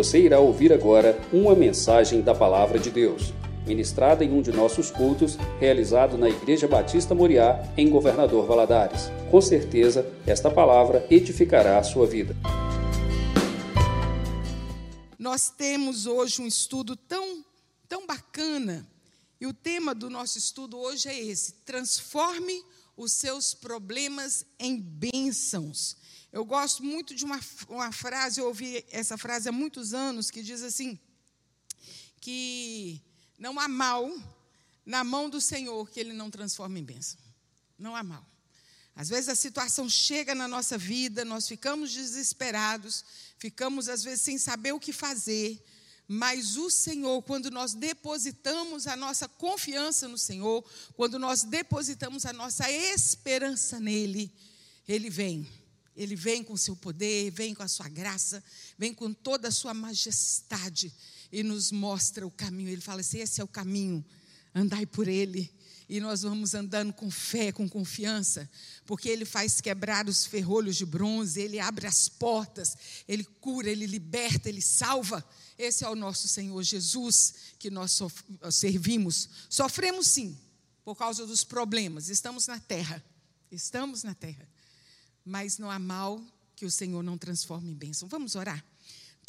Você irá ouvir agora uma mensagem da Palavra de Deus, ministrada em um de nossos cultos, realizado na Igreja Batista Moriá, em Governador Valadares. Com certeza, esta palavra edificará a sua vida. Nós temos hoje um estudo tão, tão bacana, e o tema do nosso estudo hoje é esse: transforme os seus problemas em bênçãos. Eu gosto muito de uma, uma frase, eu ouvi essa frase há muitos anos, que diz assim: que não há mal na mão do Senhor que Ele não transforma em bênção. Não há mal. Às vezes a situação chega na nossa vida, nós ficamos desesperados, ficamos às vezes sem saber o que fazer, mas o Senhor, quando nós depositamos a nossa confiança no Senhor, quando nós depositamos a nossa esperança nele, Ele vem ele vem com seu poder, vem com a sua graça, vem com toda a sua majestade e nos mostra o caminho. Ele fala assim: esse é o caminho, andai por ele. E nós vamos andando com fé, com confiança, porque Ele faz quebrar os ferrolhos de bronze, Ele abre as portas, Ele cura, Ele liberta, Ele salva. Esse é o nosso Senhor Jesus que nós servimos. Sofremos sim, por causa dos problemas, estamos na terra, estamos na terra mas não há mal que o Senhor não transforme em bênção. Vamos orar?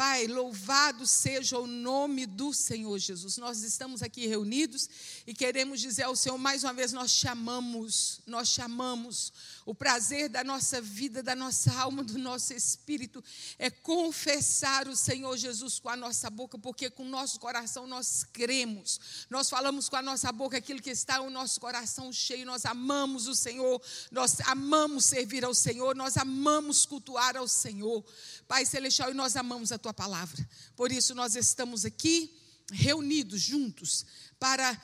Pai, louvado seja o nome do Senhor Jesus. Nós estamos aqui reunidos e queremos dizer ao Senhor mais uma vez: nós chamamos, nós chamamos. O prazer da nossa vida, da nossa alma, do nosso espírito é confessar o Senhor Jesus com a nossa boca, porque com o nosso coração nós cremos. Nós falamos com a nossa boca aquilo que está no nosso coração cheio. Nós amamos o Senhor, nós amamos servir ao Senhor, nós amamos cultuar ao Senhor. Pai Celestial, e nós amamos a tua palavra. Por isso nós estamos aqui reunidos juntos para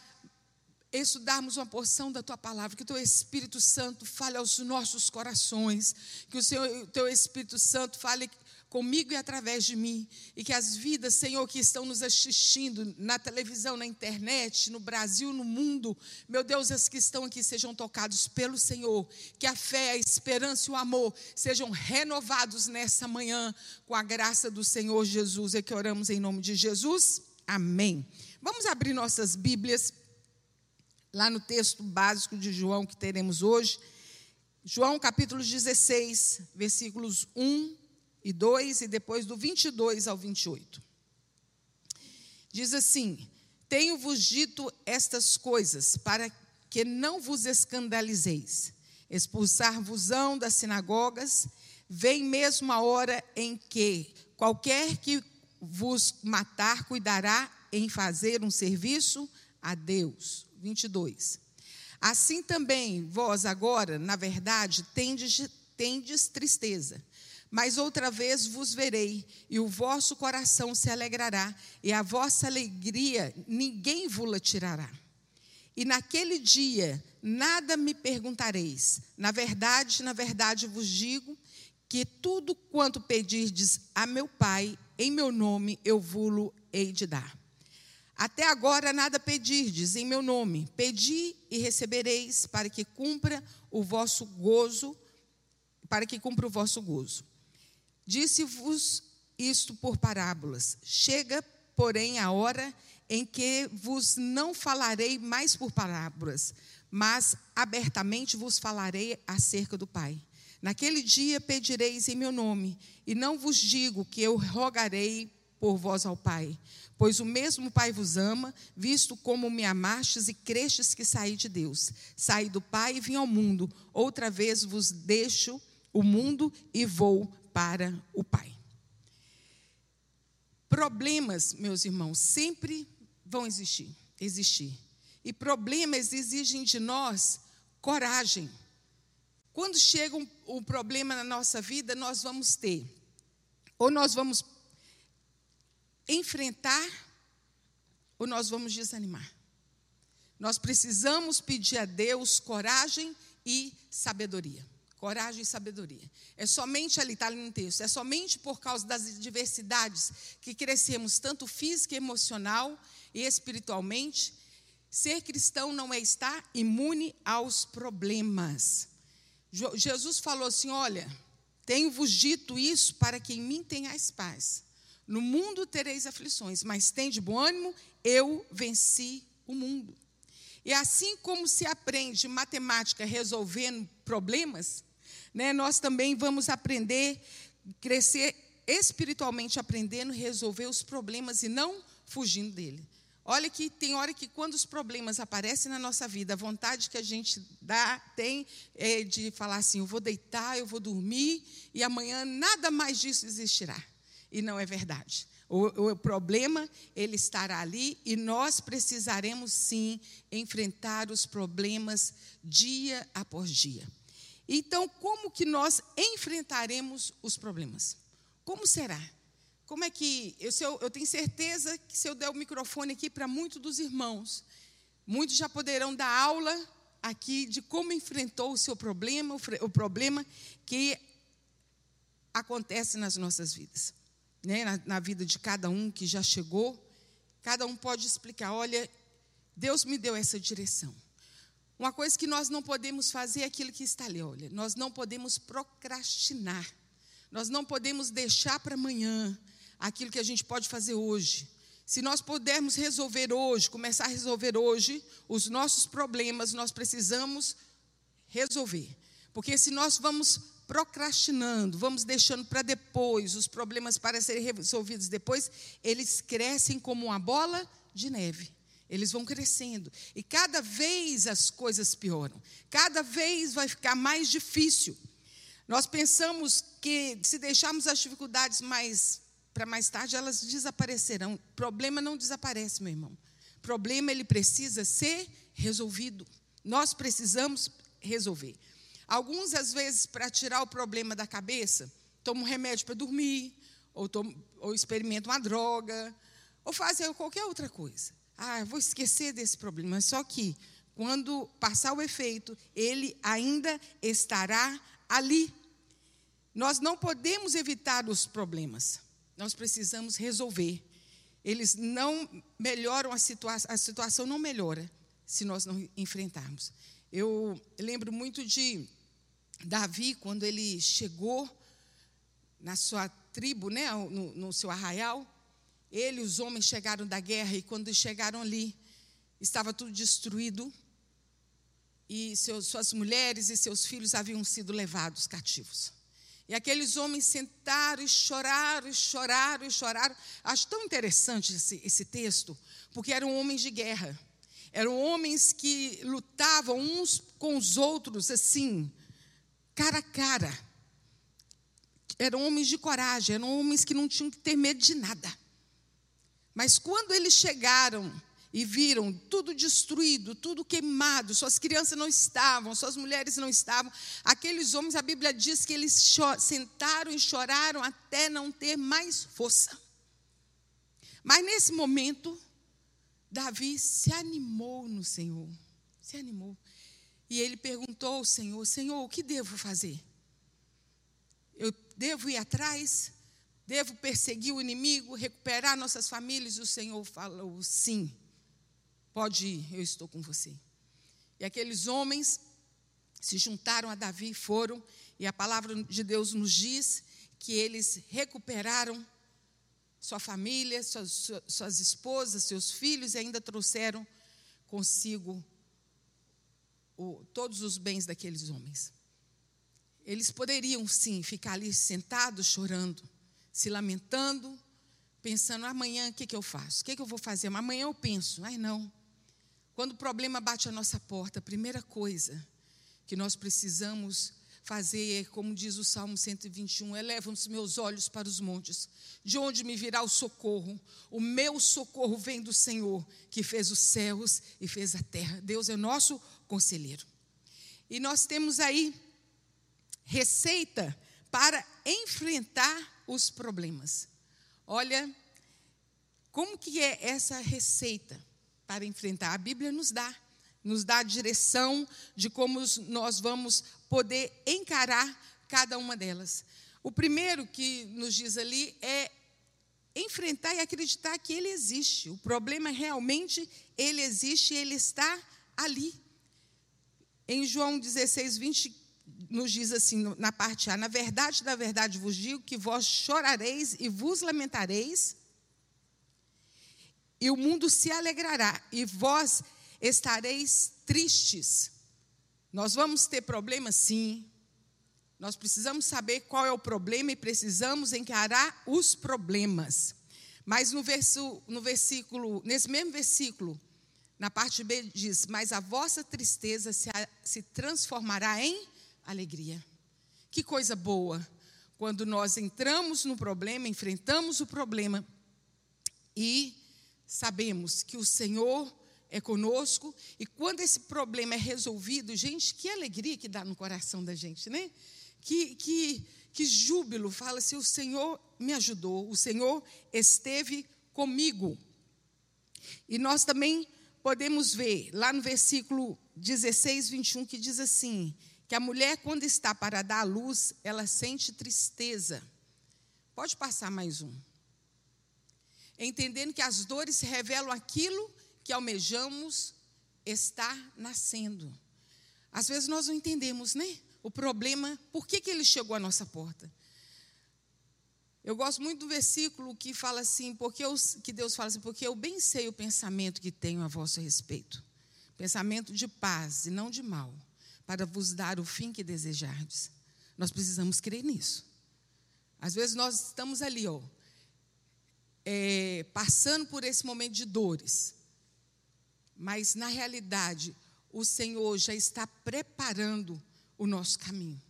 estudarmos uma porção da tua palavra, que o teu Espírito Santo fale aos nossos corações, que o, Senhor, o teu Espírito Santo fale comigo e através de mim, e que as vidas, Senhor, que estão nos assistindo na televisão, na internet, no Brasil, no mundo, meu Deus, as que estão aqui sejam tocados pelo Senhor, que a fé, a esperança e o amor sejam renovados nessa manhã com a graça do Senhor Jesus. É que oramos em nome de Jesus. Amém. Vamos abrir nossas Bíblias lá no texto básico de João que teremos hoje. João capítulo 16, versículos 1 e 2 e depois do 22 ao 28. Diz assim: Tenho-vos dito estas coisas para que não vos escandalizeis. Expulsar-vos-ão das sinagogas, vem mesmo a hora em que qualquer que vos matar cuidará em fazer um serviço a Deus. 22. Assim também vós agora, na verdade, tendes, tendes tristeza, mas outra vez vos verei, e o vosso coração se alegrará, e a vossa alegria ninguém vos tirará. E naquele dia nada me perguntareis. Na verdade, na verdade vos digo que tudo quanto pedirdes a meu Pai, em meu nome, eu vou hei de dar. Até agora nada pedirdes em meu nome. Pedi e recebereis, para que cumpra o vosso gozo, para que cumpra o vosso gozo. Disse-vos isto por parábolas. Chega, porém, a hora em que vos não falarei mais por parábolas, mas abertamente vos falarei acerca do Pai. Naquele dia pedireis em meu nome, e não vos digo que eu rogarei por vós ao Pai, pois o mesmo Pai vos ama, visto como me amastes e crestes que saí de Deus. Saí do Pai e vim ao mundo, outra vez vos deixo o mundo e vou para o Pai. Problemas, meus irmãos, sempre vão existir, existir. E problemas exigem de nós coragem. Quando chega um, um problema na nossa vida, nós vamos ter, ou nós vamos enfrentar, ou nós vamos desanimar. Nós precisamos pedir a Deus coragem e sabedoria. Coragem e sabedoria. É somente ali, está ali no texto, é somente por causa das diversidades que crescemos, tanto física, emocional e espiritualmente. Ser cristão não é estar imune aos problemas. Jesus falou assim: Olha, tenho-vos dito isso para que em mim tenhais paz. No mundo tereis aflições, mas tem de bom ânimo, eu venci o mundo. E assim como se aprende matemática resolvendo problemas, né, nós também vamos aprender, crescer espiritualmente aprendendo resolver os problemas e não fugindo dele. Olha que tem hora que quando os problemas aparecem na nossa vida, a vontade que a gente dá, tem é de falar assim: eu vou deitar, eu vou dormir e amanhã nada mais disso existirá. E não é verdade. O, o, problema, ele estará ali e nós precisaremos sim enfrentar os problemas dia após dia. Então, como que nós enfrentaremos os problemas? Como será? Como é que. Eu, eu, eu tenho certeza que se eu der o microfone aqui para muitos dos irmãos, muitos já poderão dar aula aqui de como enfrentou o seu problema, o, o problema que acontece nas nossas vidas né, na, na vida de cada um que já chegou, cada um pode explicar: olha, Deus me deu essa direção. Uma coisa que nós não podemos fazer é aquilo que está ali, olha, nós não podemos procrastinar, nós não podemos deixar para amanhã aquilo que a gente pode fazer hoje. Se nós pudermos resolver hoje, começar a resolver hoje os nossos problemas, nós precisamos resolver. Porque se nós vamos procrastinando, vamos deixando para depois, os problemas para serem resolvidos depois, eles crescem como uma bola de neve. Eles vão crescendo. E cada vez as coisas pioram. Cada vez vai ficar mais difícil. Nós pensamos que se deixarmos as dificuldades mais para mais tarde, elas desaparecerão. O problema não desaparece, meu irmão. O problema ele precisa ser resolvido. Nós precisamos resolver. Alguns, às vezes, para tirar o problema da cabeça, tomam um remédio para dormir, ou, tomam, ou experimentam uma droga, ou fazem qualquer outra coisa. Ah, vou esquecer desse problema. Só que, quando passar o efeito, ele ainda estará ali. Nós não podemos evitar os problemas, nós precisamos resolver. Eles não melhoram a situação, a situação não melhora se nós não enfrentarmos. Eu lembro muito de Davi, quando ele chegou na sua tribo, né, no, no seu arraial, ele e os homens chegaram da guerra e quando chegaram ali, estava tudo destruído e seus, suas mulheres e seus filhos haviam sido levados cativos. E aqueles homens sentaram e choraram, e choraram, e choraram. Acho tão interessante esse, esse texto, porque eram homens de guerra. Eram homens que lutavam uns com os outros, assim, cara a cara. Eram homens de coragem, eram homens que não tinham que ter medo de nada. Mas quando eles chegaram e viram tudo destruído, tudo queimado, suas crianças não estavam, suas mulheres não estavam, aqueles homens, a Bíblia diz que eles sentaram e choraram até não ter mais força. Mas nesse momento, Davi se animou no Senhor, se animou. E ele perguntou ao Senhor: Senhor, o que devo fazer? Eu devo ir atrás? Devo perseguir o inimigo, recuperar nossas famílias? O Senhor falou: Sim, pode ir, eu estou com você. E aqueles homens se juntaram a Davi e foram, e a palavra de Deus nos diz que eles recuperaram sua família, suas, suas esposas, seus filhos e ainda trouxeram consigo o, todos os bens daqueles homens. Eles poderiam sim ficar ali sentados, chorando, se lamentando, pensando: amanhã o que, que eu faço? O que, que eu vou fazer? Mas amanhã eu penso. Mas não. Quando o problema bate a nossa porta, a primeira coisa que nós precisamos fazer, como diz o Salmo 121, eleva os meus olhos para os montes, de onde me virá o socorro? O meu socorro vem do Senhor, que fez os céus e fez a terra. Deus é nosso conselheiro. E nós temos aí receita para enfrentar os problemas. Olha, como que é essa receita para enfrentar? A Bíblia nos dá nos dá a direção de como nós vamos poder encarar cada uma delas. O primeiro que nos diz ali é enfrentar e acreditar que ele existe. O problema realmente ele existe, ele está ali. Em João 16, 20, nos diz assim, na parte A: Na verdade, na verdade vos digo que vós chorareis e vos lamentareis, e o mundo se alegrará, e vós estareis tristes. Nós vamos ter problemas, sim. Nós precisamos saber qual é o problema e precisamos encarar os problemas. Mas no, verso, no versículo, nesse mesmo versículo, na parte B diz: Mas a vossa tristeza se, se transformará em alegria. Que coisa boa quando nós entramos no problema, enfrentamos o problema e sabemos que o Senhor é conosco e quando esse problema é resolvido, gente, que alegria que dá no coração da gente, né? Que, que, que júbilo, fala se assim, o Senhor me ajudou, o Senhor esteve comigo. E nós também podemos ver lá no versículo 16, 21, que diz assim: que a mulher, quando está para dar à luz, ela sente tristeza. Pode passar mais um. Entendendo que as dores revelam aquilo que almejamos estar nascendo. Às vezes nós não entendemos, né? O problema, por que, que ele chegou à nossa porta? Eu gosto muito do versículo que fala assim, porque eu, que Deus fala assim, porque eu bem sei o pensamento que tenho a vosso respeito. Pensamento de paz e não de mal para vos dar o fim que desejardes. Nós precisamos crer nisso. Às vezes nós estamos ali, ó, é, passando por esse momento de dores, mas na realidade o Senhor já está preparando o nosso caminho,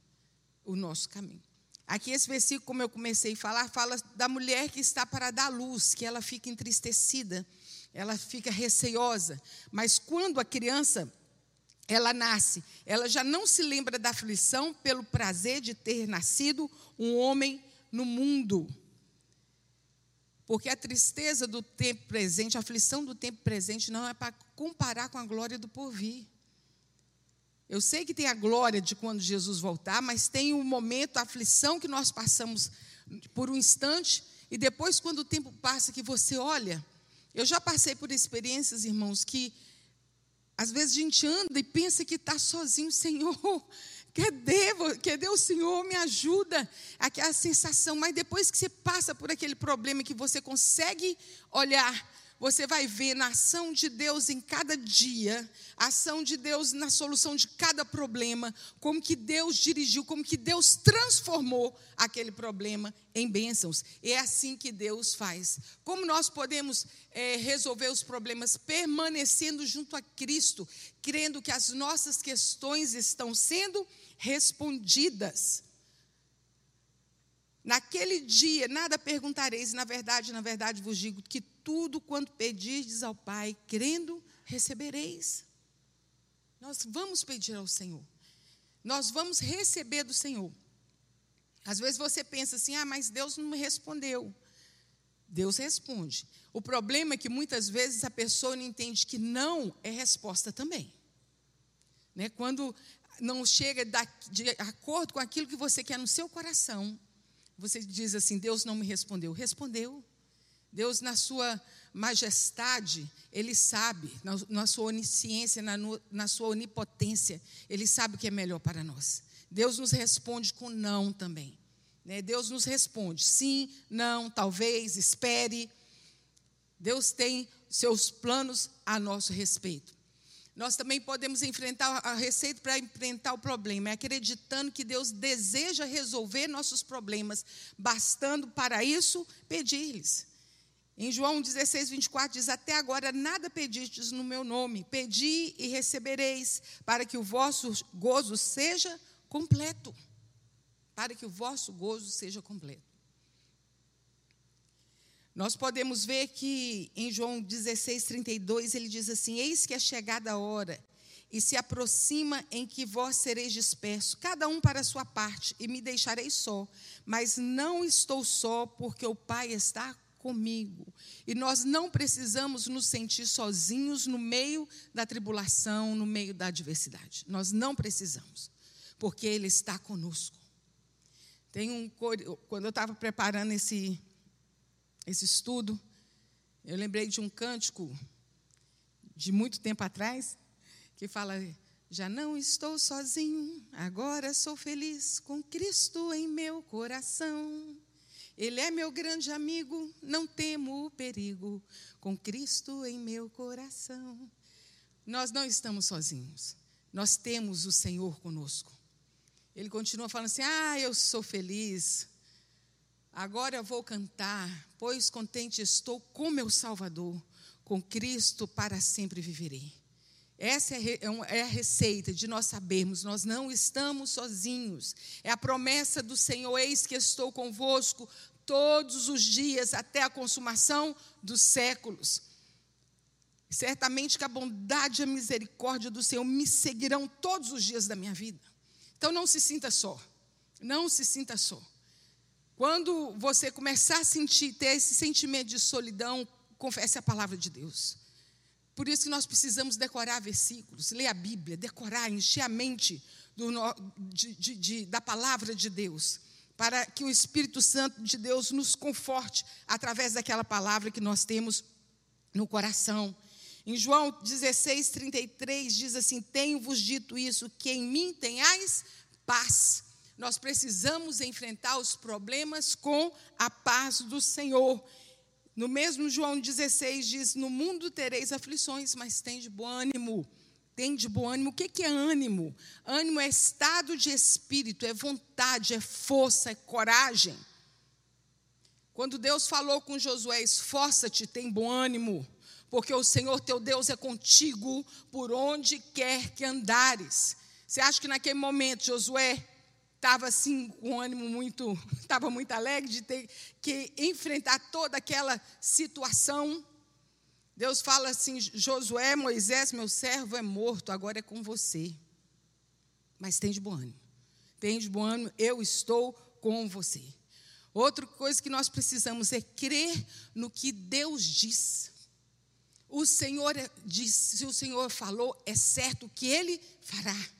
o nosso caminho. Aqui esse versículo, como eu comecei a falar, fala da mulher que está para dar luz, que ela fica entristecida, ela fica receosa, mas quando a criança ela nasce, ela já não se lembra da aflição pelo prazer de ter nascido um homem no mundo. Porque a tristeza do tempo presente, a aflição do tempo presente, não é para comparar com a glória do porvir. Eu sei que tem a glória de quando Jesus voltar, mas tem o um momento, a aflição que nós passamos por um instante, e depois, quando o tempo passa, que você olha. Eu já passei por experiências, irmãos, que às vezes a gente anda e pensa que está sozinho, Senhor. Cadê, cadê o Senhor? Me ajuda. Aquela sensação, mas depois que você passa por aquele problema que você consegue olhar você vai ver na ação de Deus em cada dia, a ação de Deus na solução de cada problema, como que Deus dirigiu, como que Deus transformou aquele problema em bênçãos. É assim que Deus faz. Como nós podemos é, resolver os problemas permanecendo junto a Cristo, crendo que as nossas questões estão sendo respondidas. Naquele dia, nada perguntareis, na verdade, na verdade vos digo que tudo quanto pedirdes ao Pai, crendo, recebereis. Nós vamos pedir ao Senhor. Nós vamos receber do Senhor. Às vezes você pensa assim: ah, mas Deus não me respondeu. Deus responde. O problema é que muitas vezes a pessoa não entende que não é resposta também. Né? Quando não chega de acordo com aquilo que você quer no seu coração, você diz assim: Deus não me respondeu. Respondeu. Deus, na sua majestade, Ele sabe, na, na sua onisciência, na, na sua onipotência, Ele sabe o que é melhor para nós. Deus nos responde com não também. Né? Deus nos responde sim, não, talvez, espere. Deus tem seus planos a nosso respeito. Nós também podemos enfrentar a receita para enfrentar o problema, é acreditando que Deus deseja resolver nossos problemas, bastando para isso pedir-lhes. Em João 16, 24 diz: Até agora nada pedistes no meu nome, pedi e recebereis, para que o vosso gozo seja completo. Para que o vosso gozo seja completo. Nós podemos ver que em João 16, 32, ele diz assim: Eis que é chegada a hora, e se aproxima em que vós sereis dispersos, cada um para a sua parte, e me deixareis só. Mas não estou só, porque o Pai está comigo. E nós não precisamos nos sentir sozinhos no meio da tribulação, no meio da adversidade. Nós não precisamos, porque Ele está conosco. Tem um quando eu estava preparando esse esse estudo, eu lembrei de um cântico de muito tempo atrás que fala Já não estou sozinho, agora sou feliz com Cristo em meu coração. Ele é meu grande amigo, não temo o perigo, com Cristo em meu coração. Nós não estamos sozinhos, nós temos o Senhor conosco. Ele continua falando assim: Ah, eu sou feliz, agora eu vou cantar, pois contente estou com meu Salvador, com Cristo para sempre viverei. Essa é, é, é a receita de nós sabermos, nós não estamos sozinhos. É a promessa do Senhor: eis que estou convosco todos os dias até a consumação dos séculos. Certamente que a bondade e a misericórdia do Senhor me seguirão todos os dias da minha vida. Então não se sinta só. Não se sinta só. Quando você começar a sentir, ter esse sentimento de solidão, confesse a palavra de Deus. Por isso que nós precisamos decorar versículos, ler a Bíblia, decorar, encher a mente do, de, de, de, da palavra de Deus, para que o Espírito Santo de Deus nos conforte através daquela palavra que nós temos no coração. Em João 16, 33 diz assim: Tenho-vos dito isso, que em mim tenhais paz. Nós precisamos enfrentar os problemas com a paz do Senhor. No mesmo João 16 diz: No mundo tereis aflições, mas tem de bom ânimo. Tem de bom ânimo. O que é ânimo? Ânimo é estado de espírito, é vontade, é força, é coragem. Quando Deus falou com Josué: Esforça-te, tem bom ânimo, porque o Senhor teu Deus é contigo por onde quer que andares. Você acha que naquele momento Josué estava assim com ânimo muito, estava muito alegre de ter que enfrentar toda aquela situação. Deus fala assim: Josué, Moisés, meu servo é morto, agora é com você. Mas tem de bom ânimo. Tem de bom ânimo, eu estou com você. Outra coisa que nós precisamos é crer no que Deus diz. O Senhor disse, se o Senhor falou, é certo que Ele fará.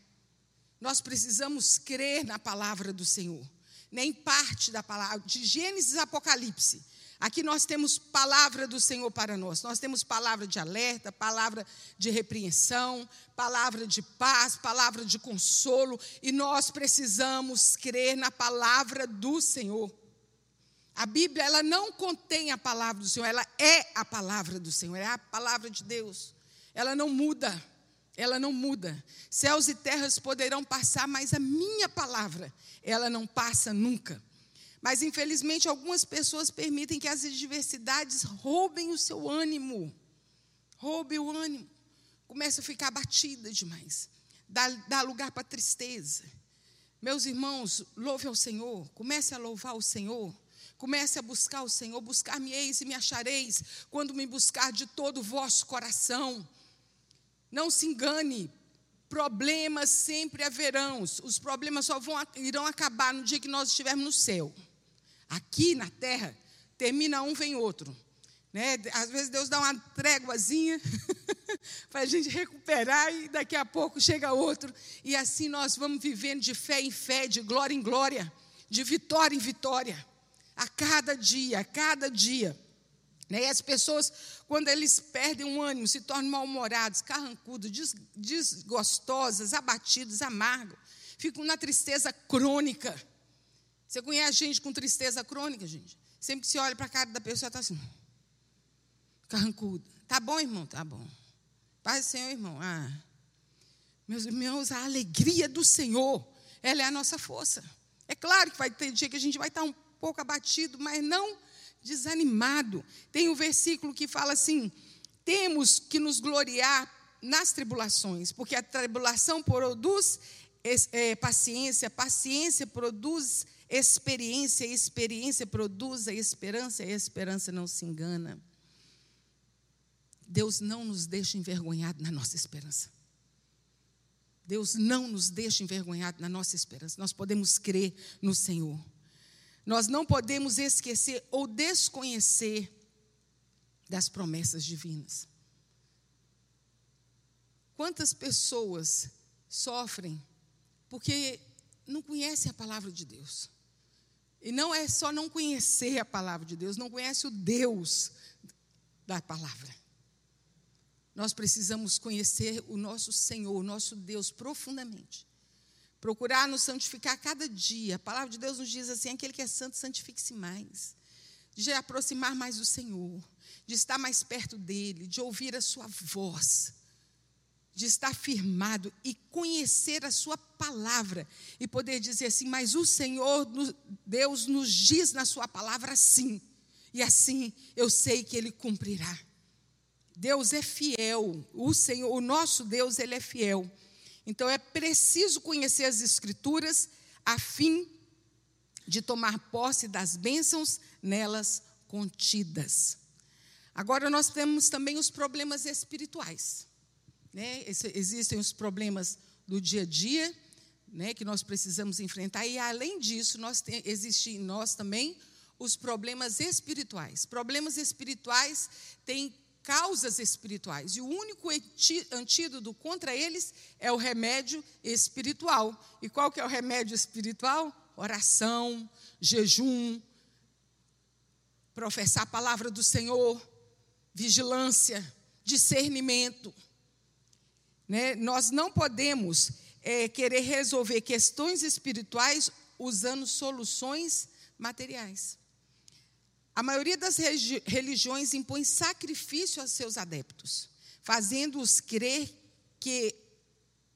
Nós precisamos crer na palavra do Senhor, nem parte da palavra, de Gênesis a Apocalipse. Aqui nós temos palavra do Senhor para nós. Nós temos palavra de alerta, palavra de repreensão, palavra de paz, palavra de consolo, e nós precisamos crer na palavra do Senhor. A Bíblia, ela não contém a palavra do Senhor, ela é a palavra do Senhor, é a palavra de Deus. Ela não muda ela não muda. Céus e terras poderão passar, mas a minha palavra, ela não passa nunca. Mas infelizmente algumas pessoas permitem que as adversidades roubem o seu ânimo. Roubem o ânimo. Começa a ficar abatida demais. Dá, dá lugar para tristeza. Meus irmãos, louve ao Senhor. Comece a louvar o Senhor. Comece a buscar o Senhor. Buscar-me-eis e me achareis quando me buscar de todo o vosso coração. Não se engane, problemas sempre haverão. Os problemas só vão, irão acabar no dia que nós estivermos no céu. Aqui na terra, termina um, vem outro. Né? Às vezes Deus dá uma tréguazinha para a gente recuperar e daqui a pouco chega outro. E assim nós vamos vivendo de fé em fé, de glória em glória, de vitória em vitória. A cada dia, a cada dia. Né? E as pessoas, quando eles perdem o ânimo, se tornam mal-humorados, carrancudos, desgostosas, abatidos, amargos, ficam na tristeza crônica. Você conhece gente com tristeza crônica, gente? Sempre que se olha para a cara da pessoa, está assim, carrancudo. Tá bom, irmão? Tá bom. Paz do Senhor, irmão. Ah. Meus irmãos, a alegria do Senhor, ela é a nossa força. É claro que vai ter dia que a gente vai estar um pouco abatido, mas não desanimado. Tem um versículo que fala assim: temos que nos gloriar nas tribulações, porque a tribulação produz é, paciência, paciência produz experiência, experiência produz a esperança, e a esperança não se engana. Deus não nos deixa envergonhados na nossa esperança. Deus não nos deixa envergonhados na nossa esperança. Nós podemos crer no Senhor. Nós não podemos esquecer ou desconhecer das promessas divinas. Quantas pessoas sofrem porque não conhecem a palavra de Deus? E não é só não conhecer a palavra de Deus, não conhece o Deus da palavra. nós precisamos conhecer o nosso Senhor, o nosso Deus profundamente. Procurar nos santificar cada dia. A palavra de Deus nos diz assim: aquele que é santo, santifique-se mais. De aproximar mais do Senhor, de estar mais perto dele, de ouvir a sua voz, de estar firmado e conhecer a sua palavra e poder dizer assim: Mas o Senhor, Deus, nos diz na sua palavra assim, e assim eu sei que ele cumprirá. Deus é fiel, o Senhor, o nosso Deus, ele é fiel. Então é preciso conhecer as Escrituras a fim de tomar posse das bênçãos nelas contidas. Agora nós temos também os problemas espirituais. Né? Existem os problemas do dia a dia, né, que nós precisamos enfrentar, e além disso, nós tem, existe em nós também os problemas espirituais. Problemas espirituais têm causas espirituais. E o único antídoto contra eles é o remédio espiritual. E qual que é o remédio espiritual? Oração, jejum, professar a palavra do Senhor, vigilância, discernimento. Né? Nós não podemos é, querer resolver questões espirituais usando soluções materiais. A maioria das religiões impõe sacrifício aos seus adeptos, fazendo-os crer que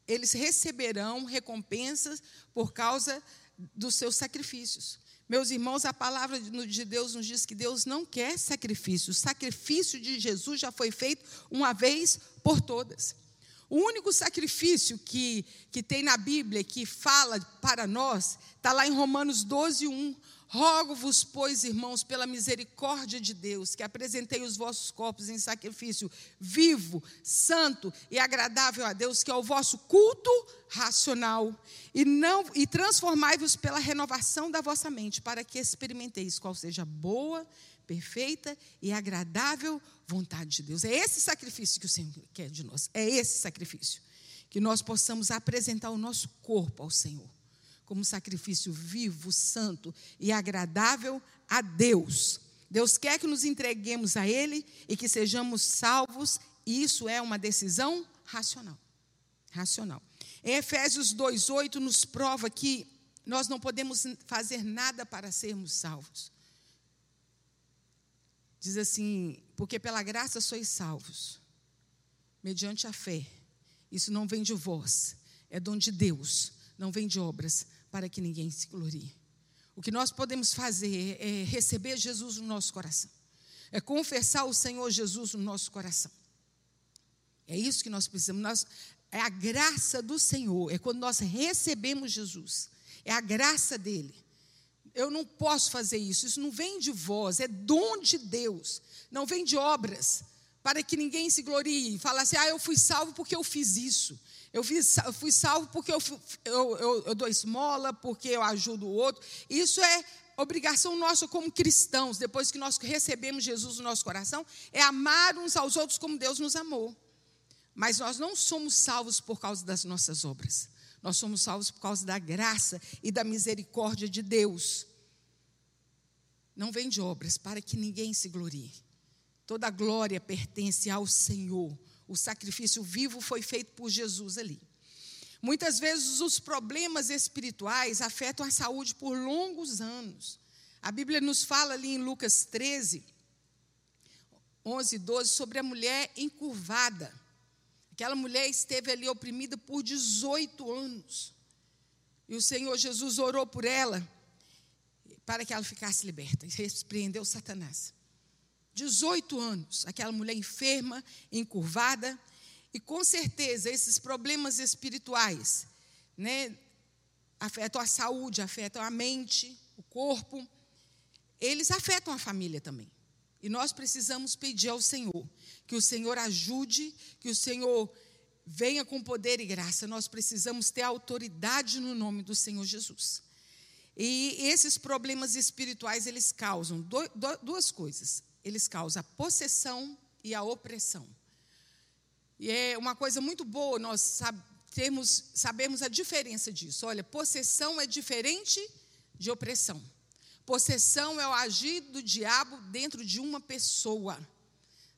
eles receberão recompensas por causa dos seus sacrifícios. Meus irmãos, a palavra de Deus nos diz que Deus não quer sacrifício. O sacrifício de Jesus já foi feito uma vez por todas. O único sacrifício que, que tem na Bíblia que fala para nós está lá em Romanos 12, 1. Rogo-vos, pois, irmãos, pela misericórdia de Deus, que apresentei os vossos corpos em sacrifício vivo, santo e agradável a Deus, que é o vosso culto racional, e não e transformai-vos pela renovação da vossa mente, para que experimenteis qual seja boa, perfeita e agradável vontade de Deus. É esse sacrifício que o Senhor quer de nós. É esse sacrifício que nós possamos apresentar o nosso corpo ao Senhor como sacrifício vivo, santo e agradável a Deus. Deus quer que nos entreguemos a Ele e que sejamos salvos, e isso é uma decisão racional. Racional. Em Efésios 2,8 nos prova que nós não podemos fazer nada para sermos salvos. Diz assim: porque pela graça sois salvos, mediante a fé. Isso não vem de vós, é dom de Deus, não vem de obras, para que ninguém se glorie. O que nós podemos fazer é receber Jesus no nosso coração, é confessar o Senhor Jesus no nosso coração. É isso que nós precisamos. Nós, é a graça do Senhor, é quando nós recebemos Jesus, é a graça dele. Eu não posso fazer isso, isso não vem de vós, é dom de Deus, não vem de obras, para que ninguém se glorie e fale assim: ah, eu fui salvo porque eu fiz isso. Eu, fui salvo porque eu, eu, eu, eu dou esmola, porque eu ajudo o outro. Isso é obrigação nossa como cristãos, depois que nós recebemos Jesus no nosso coração, é amar uns aos outros como Deus nos amou. Mas nós não somos salvos por causa das nossas obras. Nós somos salvos por causa da graça e da misericórdia de Deus. Não vem de obras para que ninguém se glorie. Toda glória pertence ao Senhor. O sacrifício vivo foi feito por Jesus ali. Muitas vezes os problemas espirituais afetam a saúde por longos anos. A Bíblia nos fala ali em Lucas 13, 11 e 12, sobre a mulher encurvada. Aquela mulher esteve ali oprimida por 18 anos. E o Senhor Jesus orou por ela para que ela ficasse liberta. E repreendeu Satanás. 18 anos, aquela mulher enferma, encurvada, e com certeza esses problemas espirituais, né, afetam a saúde, afetam a mente, o corpo, eles afetam a família também. E nós precisamos pedir ao Senhor que o Senhor ajude, que o Senhor venha com poder e graça. Nós precisamos ter autoridade no nome do Senhor Jesus. E esses problemas espirituais, eles causam duas coisas eles causam a possessão e a opressão. E é uma coisa muito boa nós sabemos, sabemos a diferença disso. Olha, possessão é diferente de opressão. Possessão é o agir do diabo dentro de uma pessoa.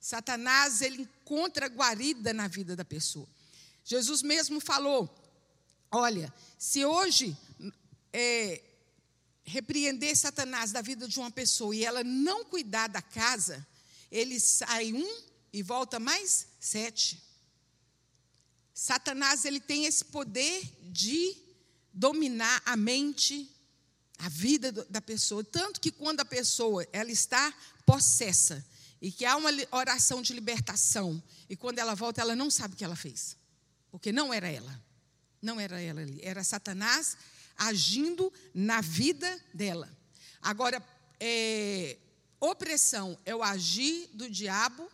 Satanás, ele encontra guarida na vida da pessoa. Jesus mesmo falou: olha, se hoje é, repreender Satanás da vida de uma pessoa e ela não cuidar da casa, ele sai um e volta mais sete. Satanás ele tem esse poder de dominar a mente, a vida da pessoa, tanto que quando a pessoa ela está possessa e que há uma oração de libertação e quando ela volta ela não sabe o que ela fez, porque não era ela, não era ela ali, era Satanás agindo na vida dela. Agora, é, opressão é o agir do diabo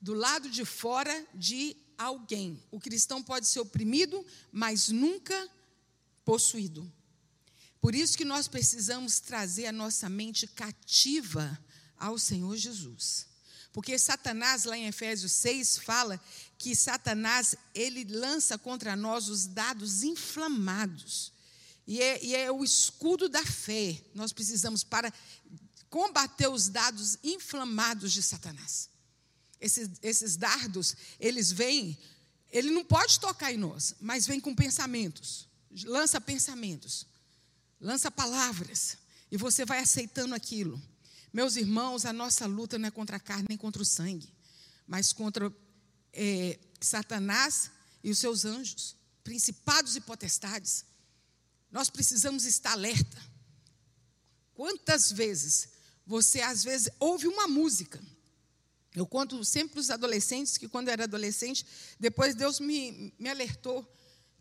do lado de fora de alguém. O cristão pode ser oprimido, mas nunca possuído. Por isso que nós precisamos trazer a nossa mente cativa ao Senhor Jesus. Porque Satanás, lá em Efésios 6, fala que Satanás, ele lança contra nós os dados inflamados. E é, e é o escudo da fé. Nós precisamos para combater os dados inflamados de Satanás. Esses, esses dardos, eles vêm, ele não pode tocar em nós, mas vem com pensamentos. Lança pensamentos, lança palavras, e você vai aceitando aquilo. Meus irmãos, a nossa luta não é contra a carne nem contra o sangue, mas contra é, Satanás e os seus anjos, principados e potestades. Nós precisamos estar alerta. Quantas vezes você, às vezes, ouve uma música? Eu conto sempre para os adolescentes que, quando eu era adolescente, depois Deus me, me alertou.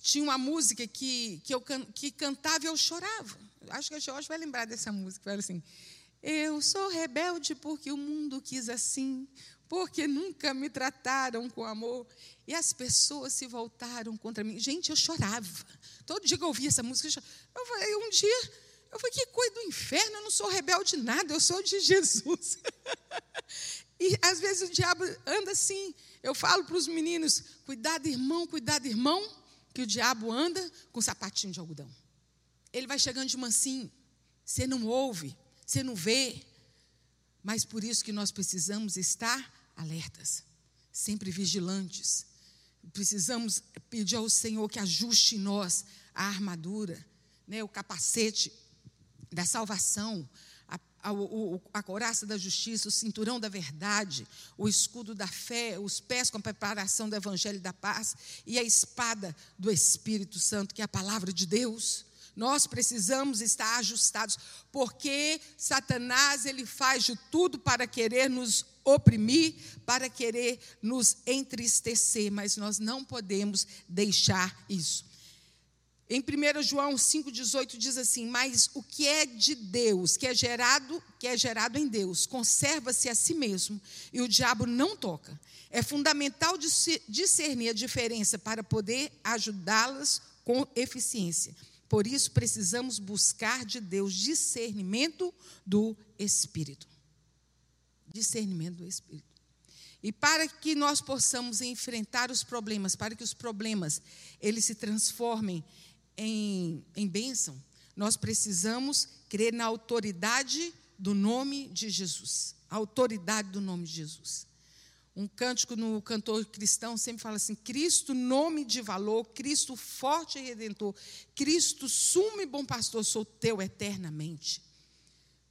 Tinha uma música que, que eu que cantava e eu chorava. Acho que a Jorge vai lembrar dessa música. Era assim: Eu sou rebelde porque o mundo quis assim, porque nunca me trataram com amor e as pessoas se voltaram contra mim. Gente, eu chorava. Todo dia que eu ouvia essa música, eu falei, um dia, eu falei, que coisa do inferno, eu não sou rebelde nada, eu sou de Jesus. e às vezes o diabo anda assim. Eu falo para os meninos, cuidado, irmão, cuidado, irmão, que o diabo anda com sapatinho de algodão. Ele vai chegando de mansinho. Você não ouve, você não vê. Mas por isso que nós precisamos estar alertas, sempre vigilantes. Precisamos pedir ao Senhor que ajuste em nós a armadura, né, o capacete da salvação, a, a, a coraça da justiça, o cinturão da verdade, o escudo da fé, os pés com a preparação do evangelho da paz e a espada do Espírito Santo, que é a palavra de Deus. Nós precisamos estar ajustados, porque Satanás ele faz de tudo para querer nos oprimir, para querer nos entristecer, mas nós não podemos deixar isso. Em 1 João 5,18 diz assim: Mas o que é de Deus, que é gerado, que é gerado em Deus, conserva-se a si mesmo, e o diabo não toca. É fundamental discernir a diferença para poder ajudá-las com eficiência. Por isso precisamos buscar de Deus discernimento do Espírito discernimento do Espírito. E para que nós possamos enfrentar os problemas, para que os problemas eles se transformem em, em bênção, nós precisamos crer na autoridade do nome de Jesus. A autoridade do nome de Jesus. Um cântico no cantor cristão sempre fala assim: Cristo, nome de valor, Cristo forte e redentor, Cristo, sumo e bom pastor, sou teu eternamente.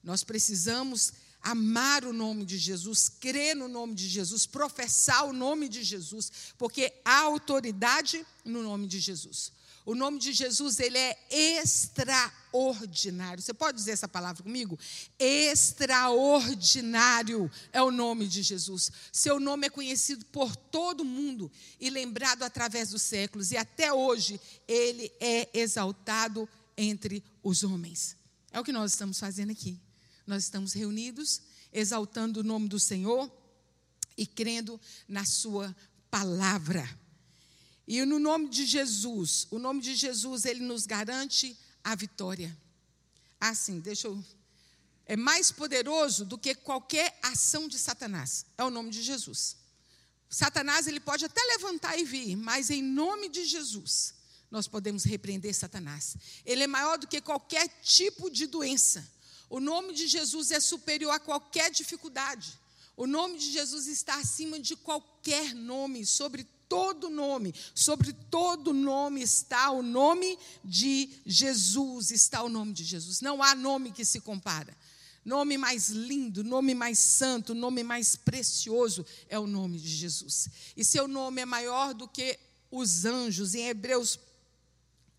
Nós precisamos amar o nome de Jesus, crer no nome de Jesus, professar o nome de Jesus, porque há autoridade no nome de Jesus. O nome de Jesus, ele é extraordinário. Você pode dizer essa palavra comigo? Extraordinário é o nome de Jesus. Seu nome é conhecido por todo mundo e lembrado através dos séculos, e até hoje ele é exaltado entre os homens. É o que nós estamos fazendo aqui nós estamos reunidos, exaltando o nome do Senhor e crendo na Sua palavra. E no nome de Jesus, o nome de Jesus, ele nos garante a vitória. Assim, deixa eu. É mais poderoso do que qualquer ação de Satanás. É o nome de Jesus. Satanás, ele pode até levantar e vir, mas em nome de Jesus, nós podemos repreender Satanás. Ele é maior do que qualquer tipo de doença. O nome de Jesus é superior a qualquer dificuldade. O nome de Jesus está acima de qualquer nome, sobre todo nome, sobre todo nome está o nome de Jesus, está o nome de Jesus. Não há nome que se compara. Nome mais lindo, nome mais santo, nome mais precioso é o nome de Jesus. E seu nome é maior do que os anjos. Em Hebreus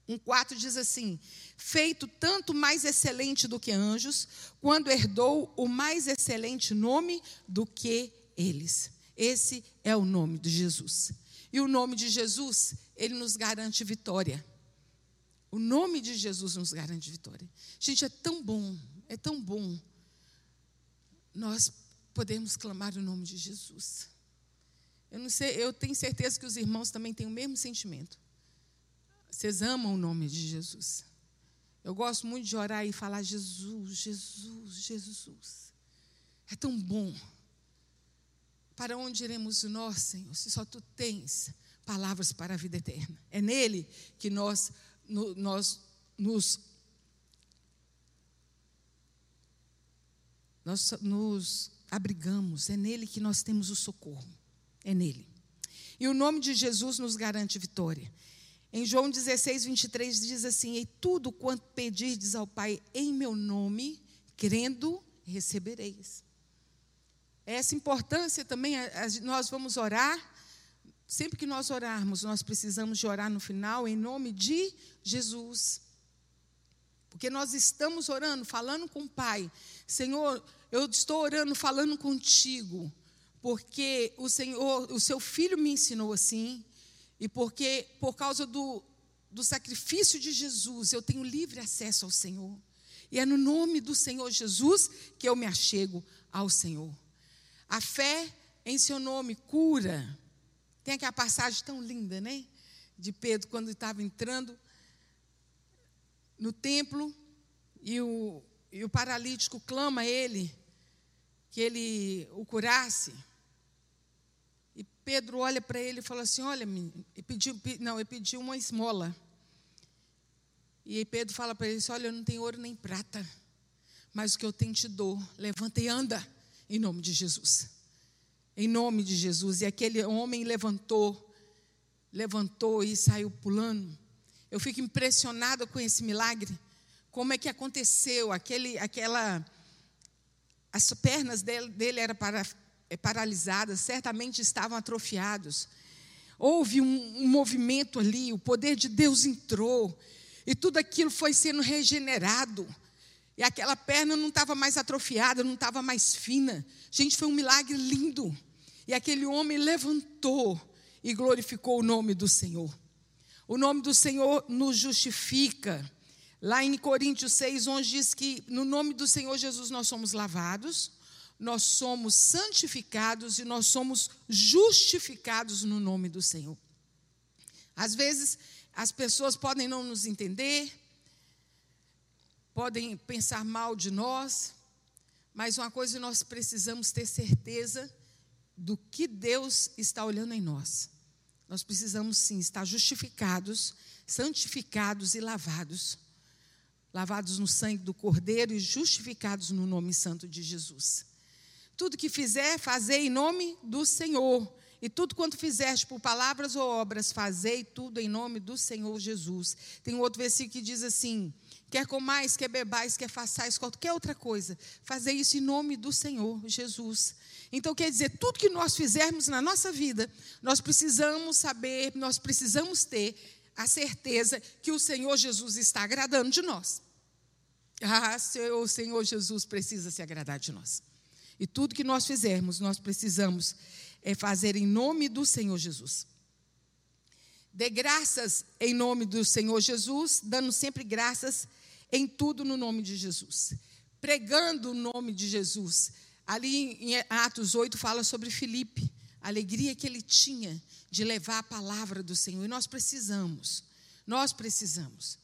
1,4 diz assim: Feito tanto mais excelente do que anjos, quando herdou o mais excelente nome do que eles. Esse é o nome de Jesus. E o nome de Jesus, ele nos garante vitória. O nome de Jesus nos garante vitória. Gente, é tão bom, é tão bom. Nós podemos clamar o nome de Jesus. Eu não sei, eu tenho certeza que os irmãos também têm o mesmo sentimento. Vocês amam o nome de Jesus. Eu gosto muito de orar e falar Jesus, Jesus, Jesus. É tão bom. Para onde iremos nós, Senhor, se só tu tens palavras para a vida eterna? É nele que nós, no, nós nos, nós nos abrigamos, é nele que nós temos o socorro. É nele. E o nome de Jesus nos garante vitória. Em João 16, 23 diz assim: E tudo quanto pedirdes ao Pai em meu nome, crendo, recebereis. Essa importância também, nós vamos orar, sempre que nós orarmos, nós precisamos de orar no final em nome de Jesus. Porque nós estamos orando, falando com o Pai. Senhor, eu estou orando, falando contigo, porque o Senhor, o seu filho me ensinou assim, e porque por causa do, do sacrifício de Jesus, eu tenho livre acesso ao Senhor. E é no nome do Senhor Jesus que eu me achego ao Senhor. A fé em seu nome cura. Tem aquela passagem tão linda, né? De Pedro, quando estava entrando no templo e o, e o paralítico clama a ele que ele o curasse. E Pedro olha para ele e fala assim: Olha, e pediu, não, ele pediu uma esmola. E Pedro fala para ele Olha, eu não tenho ouro nem prata, mas o que eu tenho te dou. Levanta e anda em nome de Jesus. Em nome de Jesus. E aquele homem levantou, levantou e saiu pulando. Eu fico impressionada com esse milagre. Como é que aconteceu? Aquele, aquela, as pernas dele, dele eram para, é, paralisadas, certamente estavam atrofiados. Houve um, um movimento ali, o poder de Deus entrou e tudo aquilo foi sendo regenerado. E aquela perna não estava mais atrofiada, não estava mais fina. Gente, foi um milagre lindo. E aquele homem levantou e glorificou o nome do Senhor. O nome do Senhor nos justifica. Lá em Coríntios 6, onde diz que no nome do Senhor Jesus nós somos lavados, nós somos santificados e nós somos justificados no nome do Senhor. Às vezes as pessoas podem não nos entender, podem pensar mal de nós, mas uma coisa nós precisamos ter certeza do que Deus está olhando em nós. Nós precisamos sim estar justificados, santificados e lavados. Lavados no sangue do Cordeiro e justificados no nome santo de Jesus. Tudo que fizer, fazei em nome do Senhor. E tudo quanto fizeste por palavras ou obras, fazei tudo em nome do Senhor Jesus. Tem um outro versículo que diz assim: Quer comais, quer bebais, quer façais qualquer outra coisa, fazer isso em nome do Senhor Jesus. Então, quer dizer, tudo que nós fizermos na nossa vida, nós precisamos saber, nós precisamos ter a certeza que o Senhor Jesus está agradando de nós. Ah, o Senhor Jesus precisa se agradar de nós. E tudo que nós fizermos, nós precisamos é fazer em nome do Senhor Jesus. Dê graças em nome do Senhor Jesus, dando sempre graças em tudo no nome de Jesus. Pregando o nome de Jesus. Ali em Atos 8 fala sobre Filipe, a alegria que ele tinha de levar a palavra do Senhor. E nós precisamos, nós precisamos.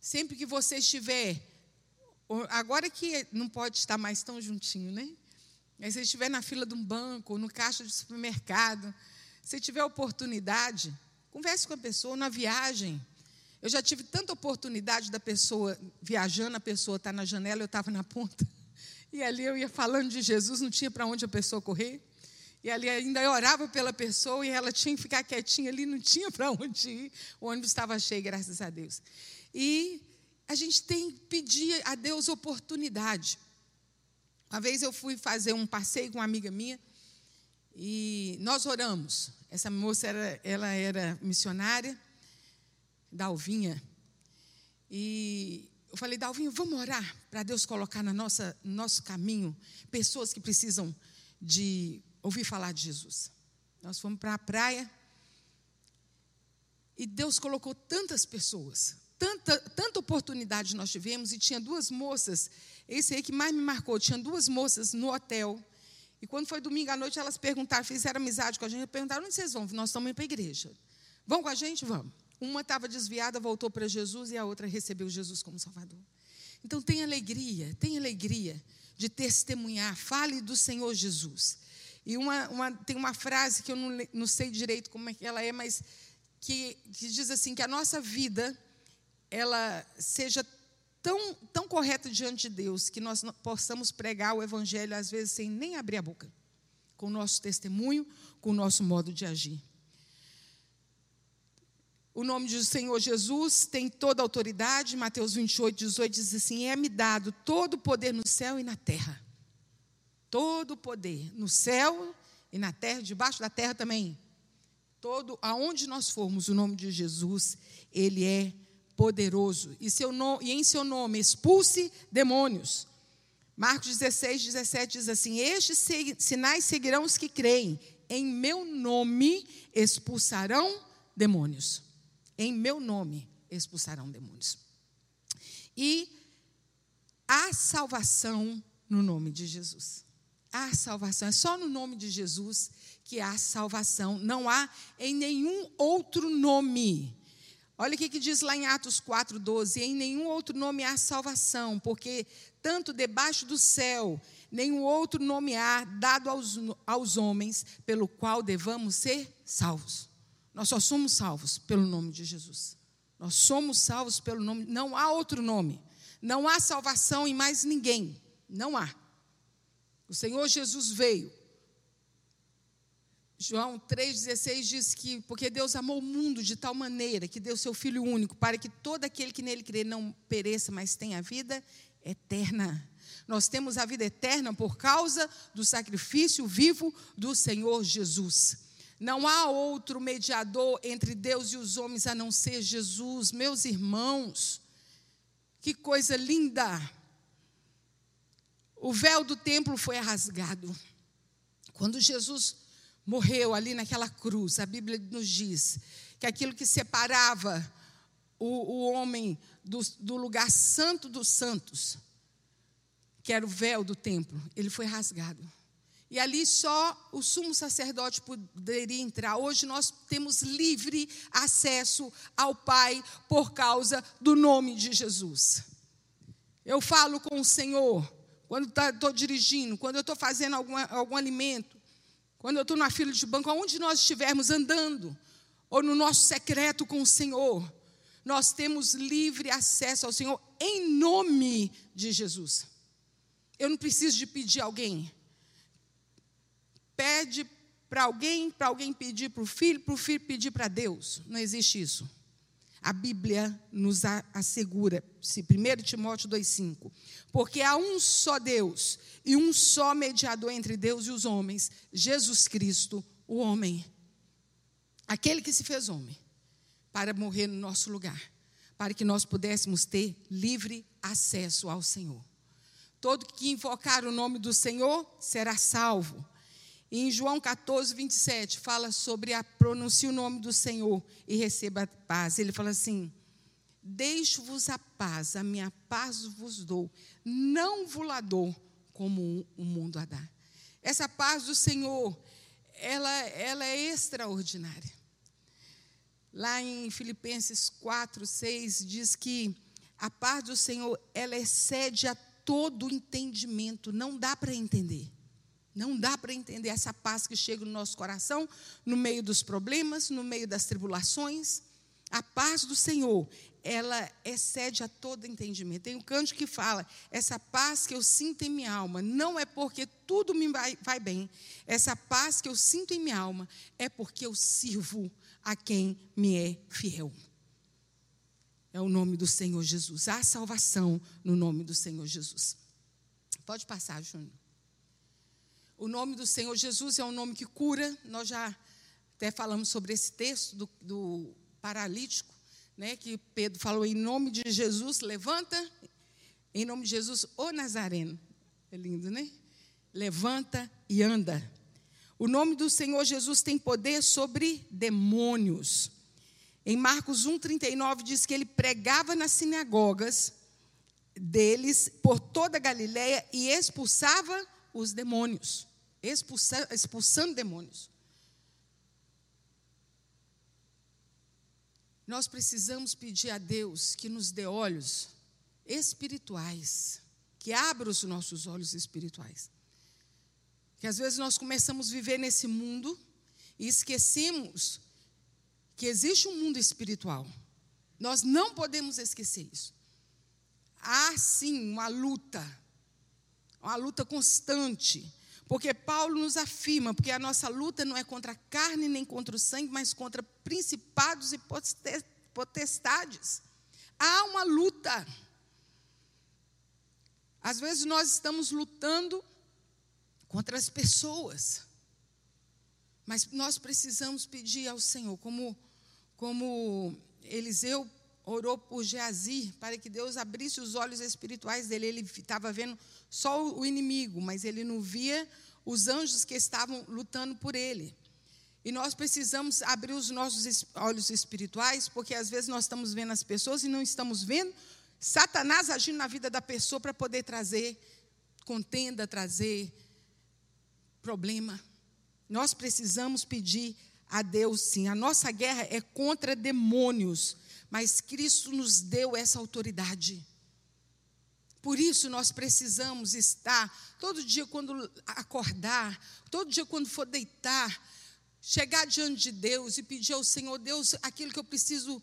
Sempre que você estiver, agora que não pode estar mais tão juntinho, né? Mas se estiver na fila de um banco, no caixa de supermercado, se tiver oportunidade, converse com a pessoa na viagem. Eu já tive tanta oportunidade da pessoa viajando, a pessoa está na janela, eu estava na ponta. E ali eu ia falando de Jesus, não tinha para onde a pessoa correr. E ali ainda eu orava pela pessoa e ela tinha que ficar quietinha ali, não tinha para onde ir. O ônibus estava cheio, graças a Deus. E a gente tem que pedir a Deus oportunidade. Uma vez eu fui fazer um passeio com uma amiga minha e nós oramos. Essa moça era, ela era missionária, Dalvinha. E eu falei, Dalvinho, vamos orar para Deus colocar no nossa, nosso caminho pessoas que precisam de ouvir falar de Jesus. Nós fomos para a praia e Deus colocou tantas pessoas, tanta, tanta oportunidade nós tivemos, e tinha duas moças, esse aí que mais me marcou, tinha duas moças no hotel. E quando foi domingo à noite, elas perguntaram, fizeram amizade com a gente, perguntaram: onde vocês vão? Nós estamos indo para a igreja. Vão com a gente? Vamos. Uma estava desviada, voltou para Jesus, e a outra recebeu Jesus como Salvador. Então, tem alegria, tem alegria de testemunhar, fale do Senhor Jesus. E uma, uma, tem uma frase que eu não, não sei direito como é que ela é, mas que, que diz assim: que a nossa vida ela seja tão, tão correta diante de Deus que nós possamos pregar o Evangelho, às vezes, sem nem abrir a boca, com o nosso testemunho, com o nosso modo de agir. O nome do Senhor Jesus tem toda a autoridade, Mateus 28, 18 diz assim: É-me dado todo o poder no céu e na terra. Todo o poder no céu e na terra, debaixo da terra também. Todo, aonde nós formos, o nome de Jesus, ele é poderoso. E, seu no, e em seu nome expulse demônios. Marcos 16, 17 diz assim: Estes sinais seguirão os que creem. Em meu nome expulsarão demônios. Em meu nome expulsarão demônios. E há salvação no nome de Jesus. Há salvação. É só no nome de Jesus que há salvação. Não há em nenhum outro nome. Olha o que, que diz lá em Atos 4,12: em nenhum outro nome há salvação, porque tanto debaixo do céu, nenhum outro nome há dado aos, aos homens, pelo qual devamos ser salvos. Nós só somos salvos pelo nome de Jesus. Nós somos salvos pelo nome, não há outro nome. Não há salvação em mais ninguém. Não há. O Senhor Jesus veio João 3,16 diz que, porque Deus amou o mundo de tal maneira que deu seu Filho único, para que todo aquele que nele crê não pereça, mas tenha vida eterna. Nós temos a vida eterna por causa do sacrifício vivo do Senhor Jesus. Não há outro mediador entre Deus e os homens a não ser Jesus. Meus irmãos, que coisa linda! O véu do templo foi rasgado. Quando Jesus morreu ali naquela cruz. A Bíblia nos diz que aquilo que separava o, o homem do, do lugar santo dos santos, que era o véu do templo, ele foi rasgado. E ali só o sumo sacerdote poderia entrar. Hoje nós temos livre acesso ao Pai por causa do nome de Jesus. Eu falo com o Senhor quando estou tá, dirigindo, quando eu estou fazendo algum, algum alimento, quando eu estou na fila de banco, aonde nós estivermos andando, ou no nosso secreto com o Senhor, nós temos livre acesso ao Senhor em nome de Jesus. Eu não preciso de pedir alguém. Pede para alguém, para alguém pedir para o filho, para o filho pedir para Deus. Não existe isso. A Bíblia nos assegura, se 1 Timóteo 2,5, porque há um só Deus e um só mediador entre Deus e os homens, Jesus Cristo, o homem. Aquele que se fez homem, para morrer no nosso lugar, para que nós pudéssemos ter livre acesso ao Senhor. Todo que invocar o nome do Senhor será salvo. Em João 14, 27, fala sobre a pronuncie o nome do Senhor e receba a paz. Ele fala assim: Deixo-vos a paz, a minha paz vos dou, não vos la dou como o mundo a dá. Essa paz do Senhor, ela, ela é extraordinária. Lá em Filipenses 4, 6, diz que a paz do Senhor, ela excede a todo entendimento, não dá para entender. Não dá para entender essa paz que chega no nosso coração, no meio dos problemas, no meio das tribulações. A paz do Senhor, ela excede a todo entendimento. Tem um canto que fala: essa paz que eu sinto em minha alma não é porque tudo me vai, vai bem. Essa paz que eu sinto em minha alma é porque eu sirvo a quem me é fiel. É o nome do Senhor Jesus. Há salvação no nome do Senhor Jesus. Pode passar, Júnior. O nome do Senhor Jesus é um nome que cura. Nós já até falamos sobre esse texto do, do paralítico, né, que Pedro falou em nome de Jesus, levanta, em nome de Jesus, o Nazareno. É lindo, né? Levanta e anda. O nome do Senhor Jesus tem poder sobre demônios. Em Marcos 1,39 diz que ele pregava nas sinagogas deles por toda a Galiléia e expulsava os demônios. Expulsa, expulsando demônios. Nós precisamos pedir a Deus que nos dê olhos espirituais, que abra os nossos olhos espirituais. Que às vezes nós começamos a viver nesse mundo e esquecemos que existe um mundo espiritual. Nós não podemos esquecer isso. Há sim uma luta, uma luta constante. Porque Paulo nos afirma, porque a nossa luta não é contra a carne nem contra o sangue, mas contra principados e potestades. Há uma luta. Às vezes nós estamos lutando contra as pessoas. Mas nós precisamos pedir ao Senhor, como, como Eliseu orou por Geazir, para que Deus abrisse os olhos espirituais dele. Ele estava vendo só o inimigo, mas ele não via os anjos que estavam lutando por ele. E nós precisamos abrir os nossos olhos espirituais, porque às vezes nós estamos vendo as pessoas e não estamos vendo Satanás agindo na vida da pessoa para poder trazer contenda, trazer problema. Nós precisamos pedir a Deus sim. A nossa guerra é contra demônios, mas Cristo nos deu essa autoridade. Por isso nós precisamos estar todo dia quando acordar, todo dia quando for deitar, chegar diante de Deus e pedir ao Senhor, Deus, aquilo que eu preciso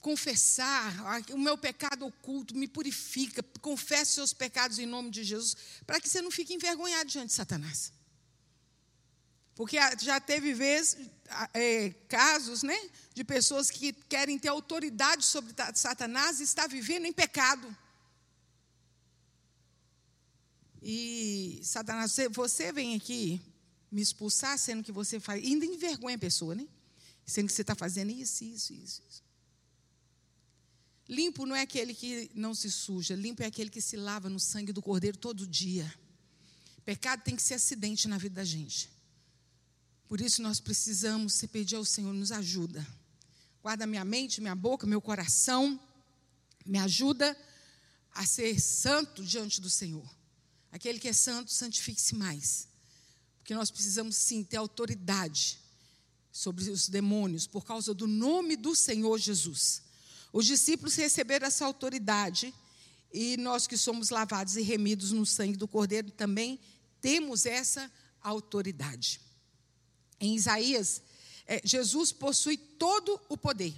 confessar, o meu pecado oculto, me purifica, confesse seus pecados em nome de Jesus, para que você não fique envergonhado diante de Satanás. Porque já teve vezes, é, casos né, de pessoas que querem ter autoridade sobre Satanás e está vivendo em pecado. E Satanás, você vem aqui me expulsar, sendo que você faz, ainda envergonha a pessoa, né? Sendo que você está fazendo isso, isso, isso, isso. Limpo não é aquele que não se suja, limpo é aquele que se lava no sangue do Cordeiro todo dia. Pecado tem que ser acidente na vida da gente. Por isso nós precisamos se pedir ao Senhor, nos ajuda. Guarda minha mente, minha boca, meu coração, me ajuda a ser santo diante do Senhor. Aquele que é santo, santifique-se mais. Porque nós precisamos sim ter autoridade sobre os demônios por causa do nome do Senhor Jesus. Os discípulos receberam essa autoridade e nós que somos lavados e remidos no sangue do Cordeiro também temos essa autoridade. Em Isaías, é, Jesus possui todo o poder.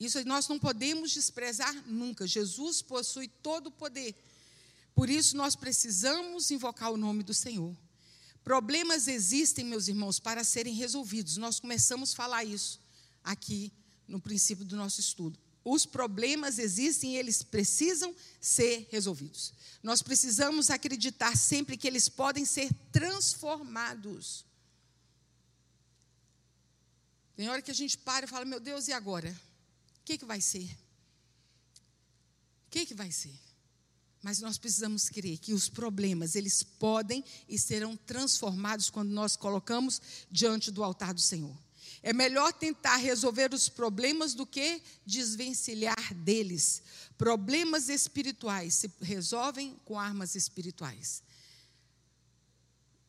Isso nós não podemos desprezar nunca. Jesus possui todo o poder. Por isso nós precisamos invocar o nome do Senhor. Problemas existem, meus irmãos, para serem resolvidos. Nós começamos a falar isso aqui no princípio do nosso estudo. Os problemas existem e eles precisam ser resolvidos. Nós precisamos acreditar sempre que eles podem ser transformados. Tem hora que a gente para e fala: Meu Deus, e agora? O que, que vai ser? O que, que vai ser? Mas nós precisamos crer que os problemas, eles podem e serão transformados quando nós colocamos diante do altar do Senhor. É melhor tentar resolver os problemas do que desvencilhar deles. Problemas espirituais se resolvem com armas espirituais.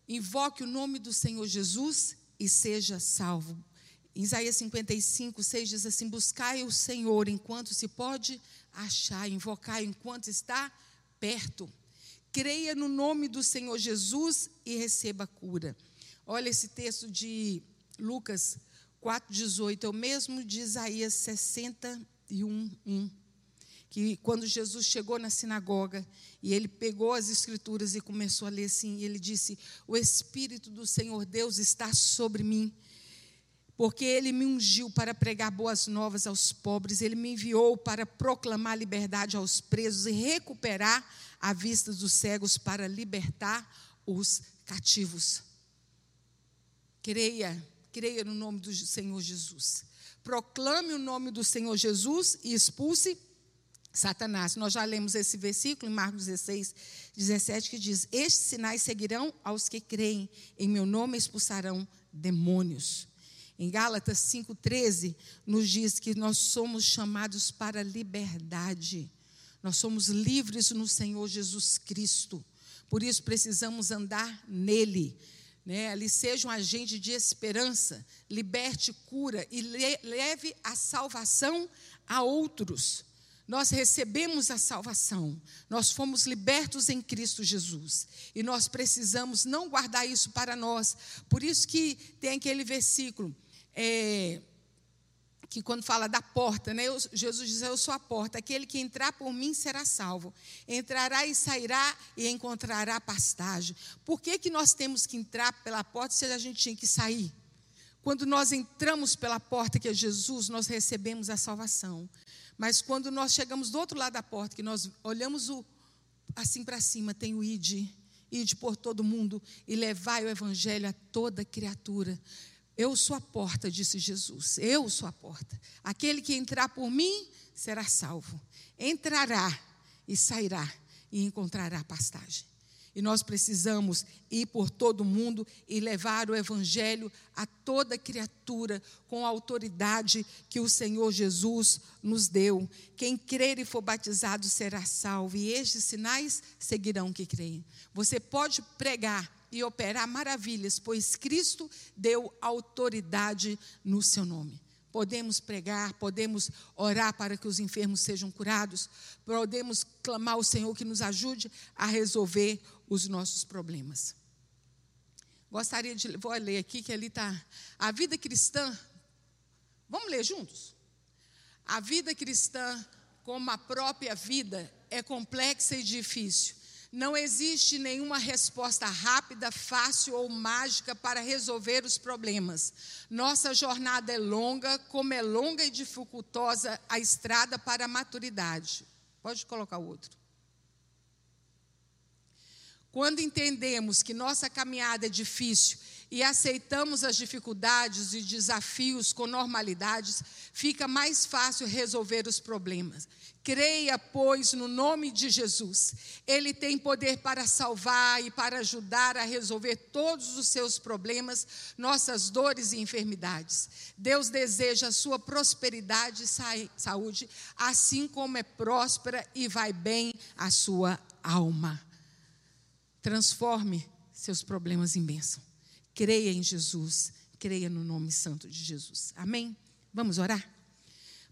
Invoque o nome do Senhor Jesus e seja salvo. Isaías 55, 6 diz assim: Buscai o Senhor enquanto se pode achar, invocar enquanto está perto. Creia no nome do Senhor Jesus e receba cura. Olha esse texto de Lucas 4,18 é o mesmo de Isaías 61, 1. Que quando Jesus chegou na sinagoga e ele pegou as escrituras e começou a ler assim, ele disse: O Espírito do Senhor Deus está sobre mim, porque ele me ungiu para pregar boas novas aos pobres, ele me enviou para proclamar liberdade aos presos e recuperar a vista dos cegos para libertar os cativos. Creia creia no nome do Senhor Jesus. Proclame o nome do Senhor Jesus e expulse Satanás. Nós já lemos esse versículo em Marcos 16, 17, que diz: Estes sinais seguirão aos que creem, em meu nome expulsarão demônios. Em Gálatas 5,13, nos diz que nós somos chamados para liberdade. Nós somos livres no Senhor Jesus Cristo. Por isso precisamos andar nele né, ali seja um agente de esperança, liberte, cura e le leve a salvação a outros. Nós recebemos a salvação, nós fomos libertos em Cristo Jesus e nós precisamos não guardar isso para nós. Por isso que tem aquele versículo. É, que quando fala da porta, né, eu, Jesus diz: Eu sou a porta, aquele que entrar por mim será salvo. Entrará e sairá e encontrará pastagem. Por que, que nós temos que entrar pela porta se a gente tinha que sair? Quando nós entramos pela porta que é Jesus, nós recebemos a salvação. Mas quando nós chegamos do outro lado da porta, que nós olhamos o, assim para cima, tem o ide, ide por todo mundo e levai o evangelho a toda criatura. Eu sou a porta, disse Jesus. Eu sou a porta. Aquele que entrar por mim será salvo. Entrará e sairá e encontrará pastagem. E nós precisamos ir por todo mundo e levar o Evangelho a toda criatura com a autoridade que o Senhor Jesus nos deu. Quem crer e for batizado será salvo, e estes sinais seguirão que creem. Você pode pregar e operar maravilhas, pois Cristo deu autoridade no seu nome. Podemos pregar, podemos orar para que os enfermos sejam curados, podemos clamar ao Senhor que nos ajude a resolver os nossos problemas. Gostaria de. Vou ler aqui que ali está. A vida cristã. Vamos ler juntos? A vida cristã, como a própria vida, é complexa e difícil não existe nenhuma resposta rápida, fácil ou mágica para resolver os problemas. Nossa jornada é longa, como é longa e dificultosa a estrada para a maturidade. Pode colocar o outro. Quando entendemos que nossa caminhada é difícil e aceitamos as dificuldades e desafios com normalidades, fica mais fácil resolver os problemas. Creia, pois, no nome de Jesus. Ele tem poder para salvar e para ajudar a resolver todos os seus problemas, nossas dores e enfermidades. Deus deseja a sua prosperidade e saúde, assim como é próspera e vai bem a sua alma. Transforme seus problemas em bênção. Creia em Jesus, creia no nome santo de Jesus. Amém? Vamos orar?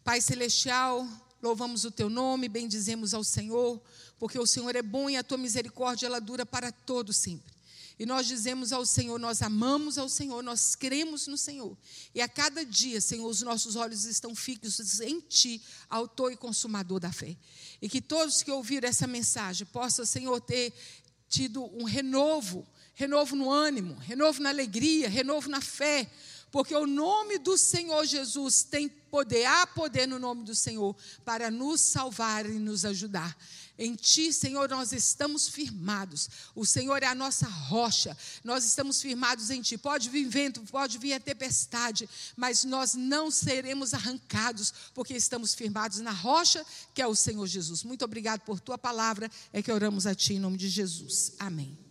Pai Celestial, Louvamos o teu nome, bendizemos ao Senhor, porque o Senhor é bom e a tua misericórdia ela dura para todo sempre. E nós dizemos ao Senhor, nós amamos ao Senhor, nós cremos no Senhor. E a cada dia, Senhor, os nossos olhos estão fixos em Ti, autor e consumador da fé. E que todos que ouviram essa mensagem possam, Senhor, ter tido um renovo, renovo no ânimo, renovo na alegria, renovo na fé, porque o nome do Senhor Jesus tem poder, há poder no nome do Senhor para nos salvar e nos ajudar. Em Ti, Senhor, nós estamos firmados. O Senhor é a nossa rocha. Nós estamos firmados em Ti. Pode vir vento, pode vir a tempestade, mas nós não seremos arrancados, porque estamos firmados na rocha, que é o Senhor Jesus. Muito obrigado por Tua palavra. É que oramos a Ti em nome de Jesus. Amém.